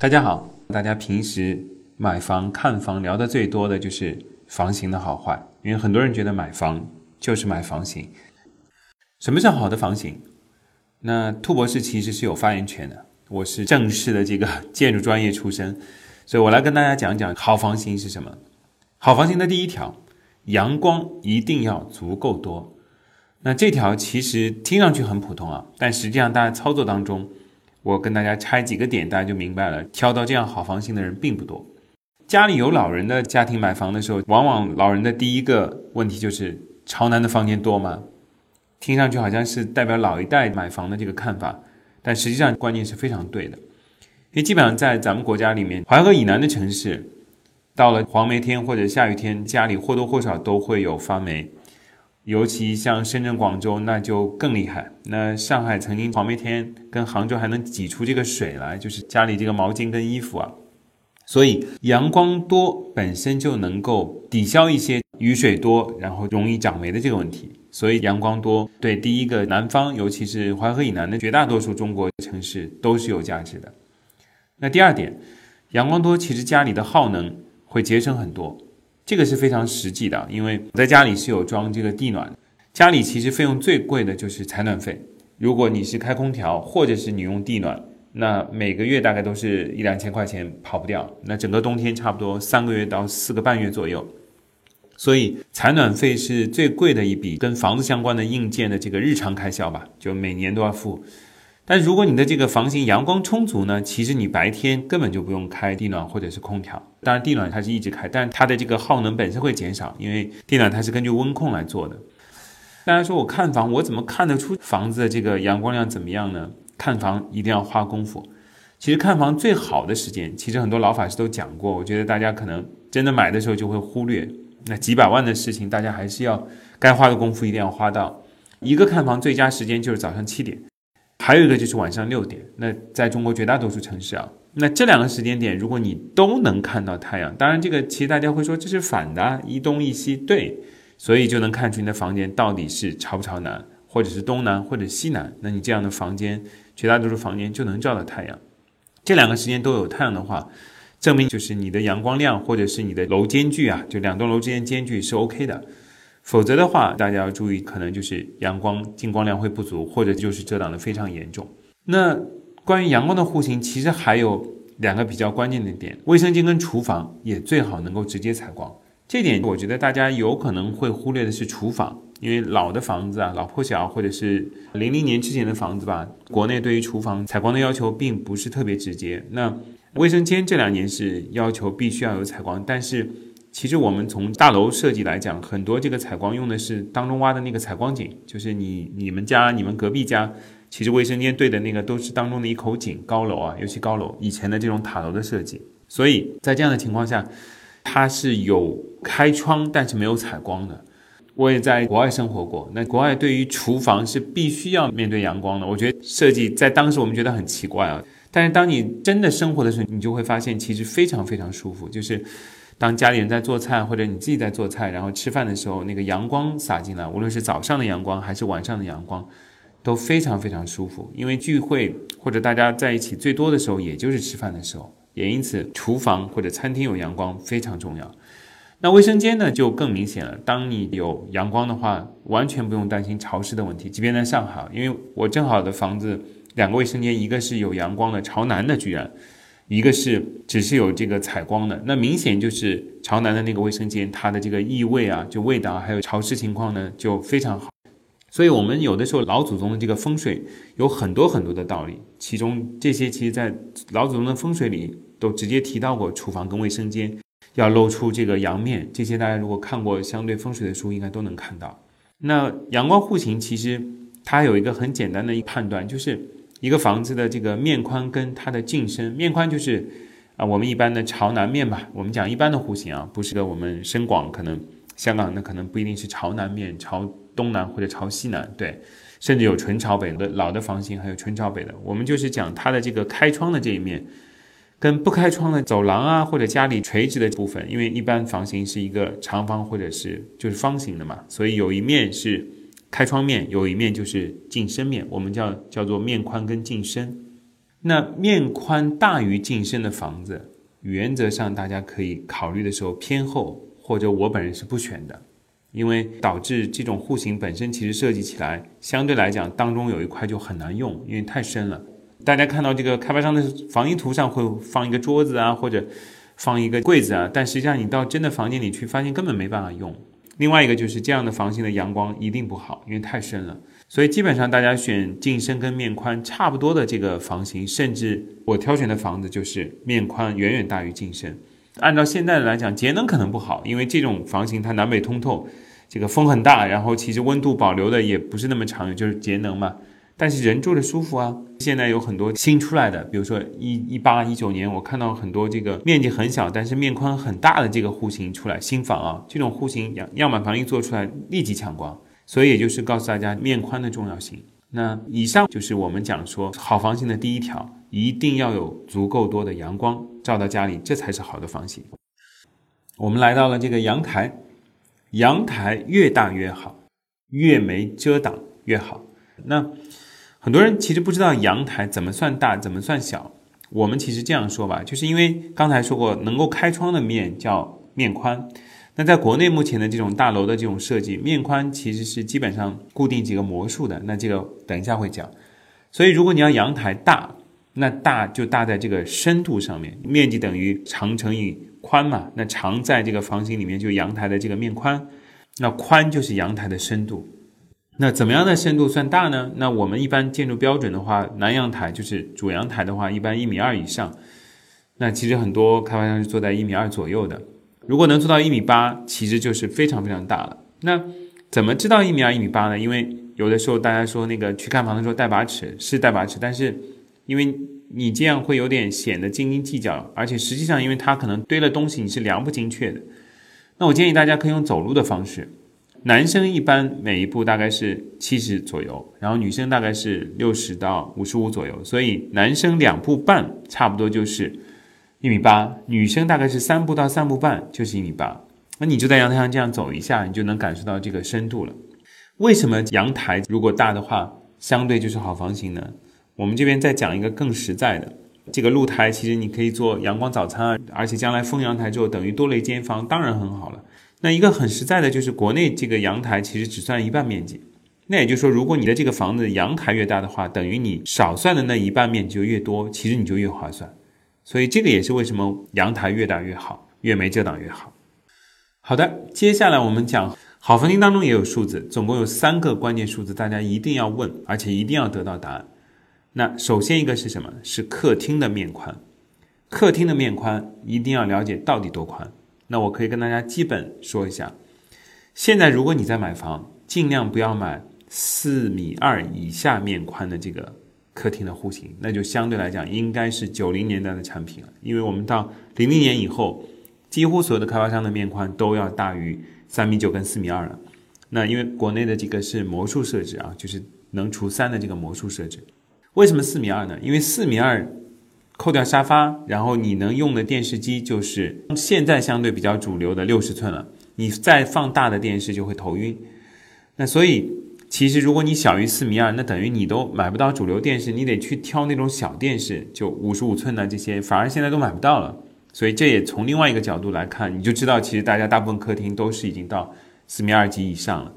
大家好，大家平时买房看房聊的最多的就是房型的好坏，因为很多人觉得买房就是买房型。什么是好的房型？那兔博士其实是有发言权的，我是正式的这个建筑专业出身，所以我来跟大家讲讲好房型是什么。好房型的第一条，阳光一定要足够多。那这条其实听上去很普通啊，但实际上大家操作当中。我跟大家拆几个点，大家就明白了。挑到这样好房型的人并不多。家里有老人的家庭买房的时候，往往老人的第一个问题就是朝南的房间多吗？听上去好像是代表老一代买房的这个看法，但实际上观念是非常对的。因为基本上在咱们国家里面，淮河以南的城市，到了黄梅天或者下雨天，家里或多或少都会有发霉。尤其像深圳、广州，那就更厉害。那上海曾经黄梅天跟杭州还能挤出这个水来，就是家里这个毛巾跟衣服啊。所以阳光多本身就能够抵消一些雨水多然后容易长霉的这个问题。所以阳光多对第一个南方，尤其是淮河以南的绝大多数中国城市都是有价值的。那第二点，阳光多其实家里的耗能会节省很多。这个是非常实际的，因为我在家里是有装这个地暖，家里其实费用最贵的就是采暖费。如果你是开空调，或者是你用地暖，那每个月大概都是一两千块钱跑不掉。那整个冬天差不多三个月到四个半月左右，所以采暖费是最贵的一笔跟房子相关的硬件的这个日常开销吧，就每年都要付。但如果你的这个房型阳光充足呢，其实你白天根本就不用开地暖或者是空调。当然，地暖它是一直开，但它的这个耗能本身会减少，因为地暖它是根据温控来做的。大家说我看房，我怎么看得出房子的这个阳光量怎么样呢？看房一定要花功夫。其实看房最好的时间，其实很多老法师都讲过，我觉得大家可能真的买的时候就会忽略。那几百万的事情，大家还是要该花的功夫一定要花到。一个看房最佳时间就是早上七点。还有一个就是晚上六点，那在中国绝大多数城市啊，那这两个时间点，如果你都能看到太阳，当然这个其实大家会说这是反的，一东一西，对，所以就能看出你的房间到底是朝不朝南，或者是东南或者西南。那你这样的房间，绝大多数房间就能照到太阳。这两个时间都有太阳的话，证明就是你的阳光量或者是你的楼间距啊，就两栋楼之间间距是 OK 的。否则的话，大家要注意，可能就是阳光进光量会不足，或者就是遮挡的非常严重。那关于阳光的户型，其实还有两个比较关键的点：卫生间跟厨房也最好能够直接采光。这点我觉得大家有可能会忽略的是厨房，因为老的房子啊，老破小或者是零零年之前的房子吧，国内对于厨房采光的要求并不是特别直接。那卫生间这两年是要求必须要有采光，但是。其实我们从大楼设计来讲，很多这个采光用的是当中挖的那个采光井，就是你你们家、你们隔壁家，其实卫生间对的那个都是当中的一口井。高楼啊，尤其高楼，以前的这种塔楼的设计，所以在这样的情况下，它是有开窗，但是没有采光的。我也在国外生活过，那国外对于厨房是必须要面对阳光的。我觉得设计在当时我们觉得很奇怪啊，但是当你真的生活的时候，你就会发现其实非常非常舒服，就是。当家里人在做菜，或者你自己在做菜，然后吃饭的时候，那个阳光洒进来，无论是早上的阳光还是晚上的阳光，都非常非常舒服。因为聚会或者大家在一起最多的时候，也就是吃饭的时候，也因此厨房或者餐厅有阳光非常重要。那卫生间呢，就更明显了。当你有阳光的话，完全不用担心潮湿的问题。即便在上海，因为我正好的房子两个卫生间，一个是有阳光的，朝南的，居然。一个是只是有这个采光的，那明显就是朝南的那个卫生间，它的这个异味啊，就味道还有潮湿情况呢，就非常好。所以，我们有的时候老祖宗的这个风水有很多很多的道理，其中这些其实在老祖宗的风水里都直接提到过，厨房跟卫生间要露出这个阳面，这些大家如果看过相对风水的书，应该都能看到。那阳光户型其实它有一个很简单的一判断，就是。一个房子的这个面宽跟它的进深，面宽就是啊，我们一般的朝南面吧。我们讲一般的户型啊，不是的，我们深广可能香港那可能不一定是朝南面，朝东南或者朝西南，对，甚至有纯朝北的老的房型，还有纯朝北的。我们就是讲它的这个开窗的这一面，跟不开窗的走廊啊，或者家里垂直的部分，因为一般房型是一个长方或者是就是方形的嘛，所以有一面是。开窗面有一面就是进深面，我们叫叫做面宽跟进深。那面宽大于进深的房子，原则上大家可以考虑的时候偏后，或者我本人是不选的，因为导致这种户型本身其实设计起来相对来讲当中有一块就很难用，因为太深了。大家看到这个开发商的房型图上会放一个桌子啊，或者放一个柜子啊，但实际上你到真的房间里去，发现根本没办法用。另外一个就是这样的房型的阳光一定不好，因为太深了。所以基本上大家选进深跟面宽差不多的这个房型，甚至我挑选的房子就是面宽远远大于进深。按照现在来讲，节能可能不好，因为这种房型它南北通透，这个风很大，然后其实温度保留的也不是那么长，就是节能嘛。但是人住着舒服啊！现在有很多新出来的，比如说一一八一九年，我看到很多这个面积很小，但是面宽很大的这个户型出来，新房啊，这种户型样样板房一做出来，立即抢光。所以也就是告诉大家面宽的重要性。那以上就是我们讲说好房型的第一条，一定要有足够多的阳光照到家里，这才是好的房型。我们来到了这个阳台，阳台越大越好，越没遮挡越好。那很多人其实不知道阳台怎么算大，怎么算小。我们其实这样说吧，就是因为刚才说过，能够开窗的面叫面宽。那在国内目前的这种大楼的这种设计，面宽其实是基本上固定几个模数的。那这个等一下会讲。所以如果你要阳台大，那大就大在这个深度上面，面积等于长乘以宽嘛。那长在这个房型里面就阳台的这个面宽，那宽就是阳台的深度。那怎么样的深度算大呢？那我们一般建筑标准的话，南阳台就是主阳台的话，一般一米二以上。那其实很多开发商是做在一米二左右的。如果能做到一米八，其实就是非常非常大了。那怎么知道一米二、一米八呢？因为有的时候大家说那个去看房的时候带把尺，是带把尺，但是因为你这样会有点显得斤斤计较，而且实际上因为它可能堆了东西，你是量不精确的。那我建议大家可以用走路的方式。男生一般每一步大概是七十左右，然后女生大概是六十到五十五左右，所以男生两步半差不多就是一米八，女生大概是三步到三步半就是一米八。那你就在阳台上这样走一下，你就能感受到这个深度了。为什么阳台如果大的话，相对就是好房型呢？我们这边再讲一个更实在的，这个露台其实你可以做阳光早餐，而且将来封阳台之后等于多了一间房，当然很好了。那一个很实在的就是，国内这个阳台其实只算一半面积。那也就是说，如果你的这个房子阳台越大的话，等于你少算的那一半面积就越多，其实你就越划算。所以这个也是为什么阳台越大越好，越没遮挡越好。好的，接下来我们讲好房型当中也有数字，总共有三个关键数字，大家一定要问，而且一定要得到答案。那首先一个是什么？是客厅的面宽。客厅的面宽一定要了解到底多宽。那我可以跟大家基本说一下，现在如果你在买房，尽量不要买四米二以下面宽的这个客厅的户型，那就相对来讲应该是九零年代的产品了。因为我们到零零年以后，几乎所有的开发商的面宽都要大于三米九跟四米二了。那因为国内的这个是魔术设置啊，就是能除三的这个魔术设置。为什么四米二呢？因为四米二。扣掉沙发，然后你能用的电视机就是现在相对比较主流的六十寸了。你再放大的电视就会头晕。那所以其实如果你小于四米二，那等于你都买不到主流电视，你得去挑那种小电视，就五十五寸的这些，反而现在都买不到了。所以这也从另外一个角度来看，你就知道其实大家大部分客厅都是已经到四米二级以上了。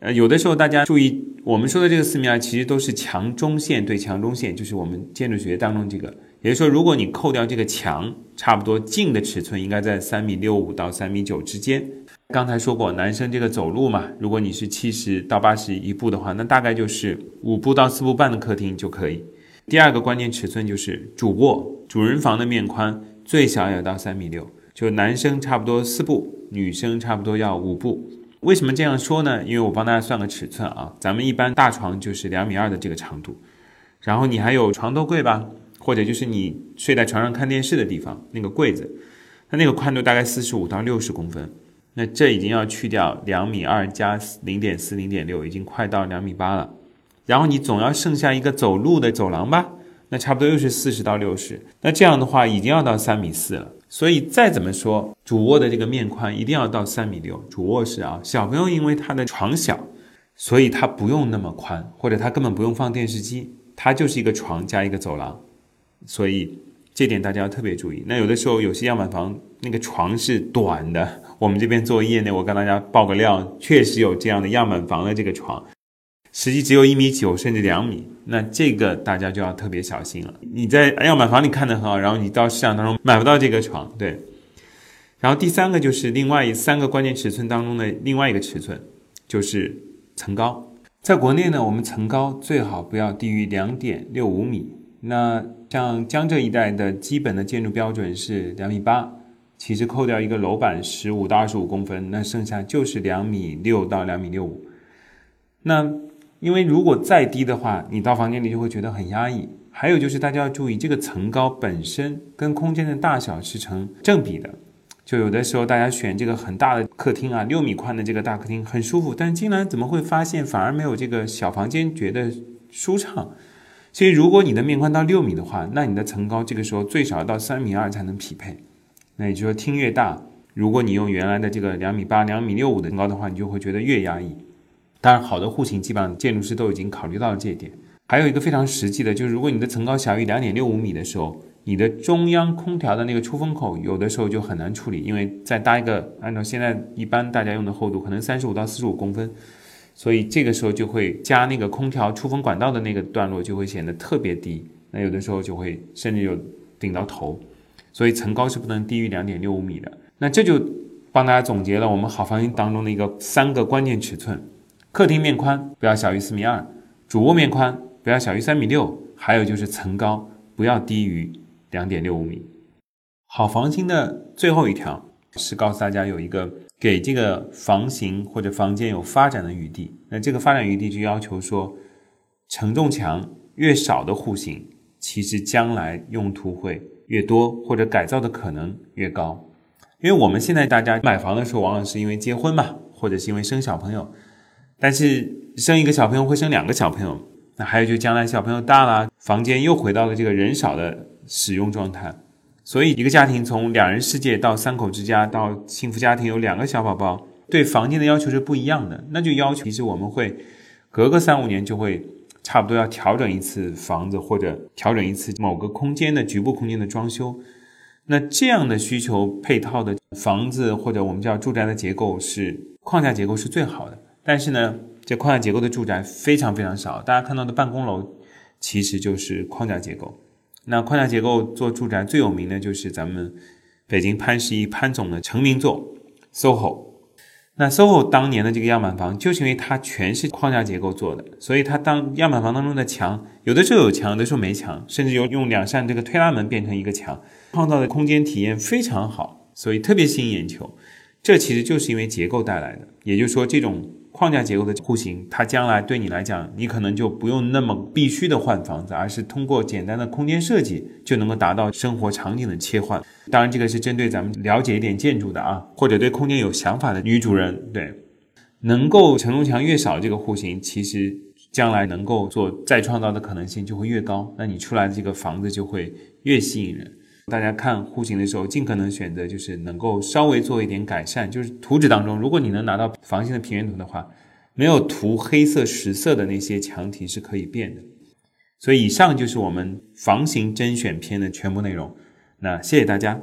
呃，有的时候大家注意，我们说的这个四米二其实都是强中线对强中线，就是我们建筑学当中这个。也就是说，如果你扣掉这个墙，差不多净的尺寸应该在三米六五到三米九之间。刚才说过，男生这个走路嘛，如果你是七十到八十一步的话，那大概就是五步到四步半的客厅就可以。第二个关键尺寸就是主卧、主人房的面宽最小也要到三米六，就男生差不多四步，女生差不多要五步。为什么这样说呢？因为我帮大家算个尺寸啊，咱们一般大床就是两米二的这个长度，然后你还有床头柜吧。或者就是你睡在床上看电视的地方，那个柜子，它那个宽度大概四十五到六十公分，那这已经要去掉两米二加零点四零点六，已经快到两米八了。然后你总要剩下一个走路的走廊吧，那差不多又是四十到六十，那这样的话已经要到三米四了。所以再怎么说，主卧的这个面宽一定要到三米六。主卧室啊，小朋友因为他的床小，所以他不用那么宽，或者他根本不用放电视机，他就是一个床加一个走廊。所以这点大家要特别注意。那有的时候有些样板房那个床是短的，我们这边做业内，我跟大家报个料，确实有这样的样板房的这个床，实际只有一米九甚至两米，那这个大家就要特别小心了。你在样板房里看的很好，然后你到市场当中买不到这个床，对。然后第三个就是另外三个关键尺寸当中的另外一个尺寸，就是层高。在国内呢，我们层高最好不要低于两点六五米。那像江浙一带的基本的建筑标准是两米八，其实扣掉一个楼板十五到二十五公分，那剩下就是两米六到两米六五。那因为如果再低的话，你到房间里就会觉得很压抑。还有就是大家要注意，这个层高本身跟空间的大小是成正比的。就有的时候，大家选这个很大的客厅啊，六米宽的这个大客厅很舒服，但进来怎么会发现反而没有这个小房间觉得舒畅？所以如果你的面宽到六米的话，那你的层高这个时候最少到三米二才能匹配。那也就是说，厅越大，如果你用原来的这个两米八、两米六五的层高的话，你就会觉得越压抑。当然，好的户型基本上建筑师都已经考虑到了这一点。还有一个非常实际的，就是如果你的层高小于两点六五米的时候。你的中央空调的那个出风口，有的时候就很难处理，因为再搭一个，按照现在一般大家用的厚度，可能三十五到四十五公分，所以这个时候就会加那个空调出风管道的那个段落就会显得特别低，那有的时候就会甚至有顶到头，所以层高是不能低于两点六五米的。那这就帮大家总结了我们好房型当中的一个三个关键尺寸：客厅面宽不要小于四米二，主卧面宽不要小于三米六，还有就是层高不要低于。两点六五米，好房型的最后一条是告诉大家有一个给这个房型或者房间有发展的余地。那这个发展余地就要求说，承重墙越少的户型，其实将来用途会越多，或者改造的可能越高。因为我们现在大家买房的时候，往往是因为结婚嘛，或者是因为生小朋友，但是生一个小朋友会生两个小朋友，那还有就将来小朋友大了，房间又回到了这个人少的。使用状态，所以一个家庭从两人世界到三口之家到幸福家庭有两个小宝宝，对房间的要求是不一样的。那就要求，其实我们会隔个三五年就会差不多要调整一次房子，或者调整一次某个空间的局部空间的装修。那这样的需求配套的房子或者我们叫住宅的结构是框架结构是最好的。但是呢，这框架结构的住宅非常非常少，大家看到的办公楼其实就是框架结构。那框架结构做住宅最有名的就是咱们北京潘石屹潘总的成名作 SOHO。那 SOHO 当年的这个样板房，就是因为它全是框架结构做的，所以它当样板房当中的墙，有的时候有墙，有的时候没墙，甚至有用两扇这个推拉门变成一个墙，创造的空间体验非常好，所以特别吸引眼球。这其实就是因为结构带来的，也就是说这种。框架结构的户型，它将来对你来讲，你可能就不用那么必须的换房子，而是通过简单的空间设计就能够达到生活场景的切换。当然，这个是针对咱们了解一点建筑的啊，或者对空间有想法的女主人，对，能够承重墙越少，这个户型其实将来能够做再创造的可能性就会越高，那你出来的这个房子就会越吸引人。大家看户型的时候，尽可能选择就是能够稍微做一点改善。就是图纸当中，如果你能拿到房型的平面图的话，没有涂黑色实色的那些墙体是可以变的。所以以上就是我们房型甄选篇的全部内容。那谢谢大家。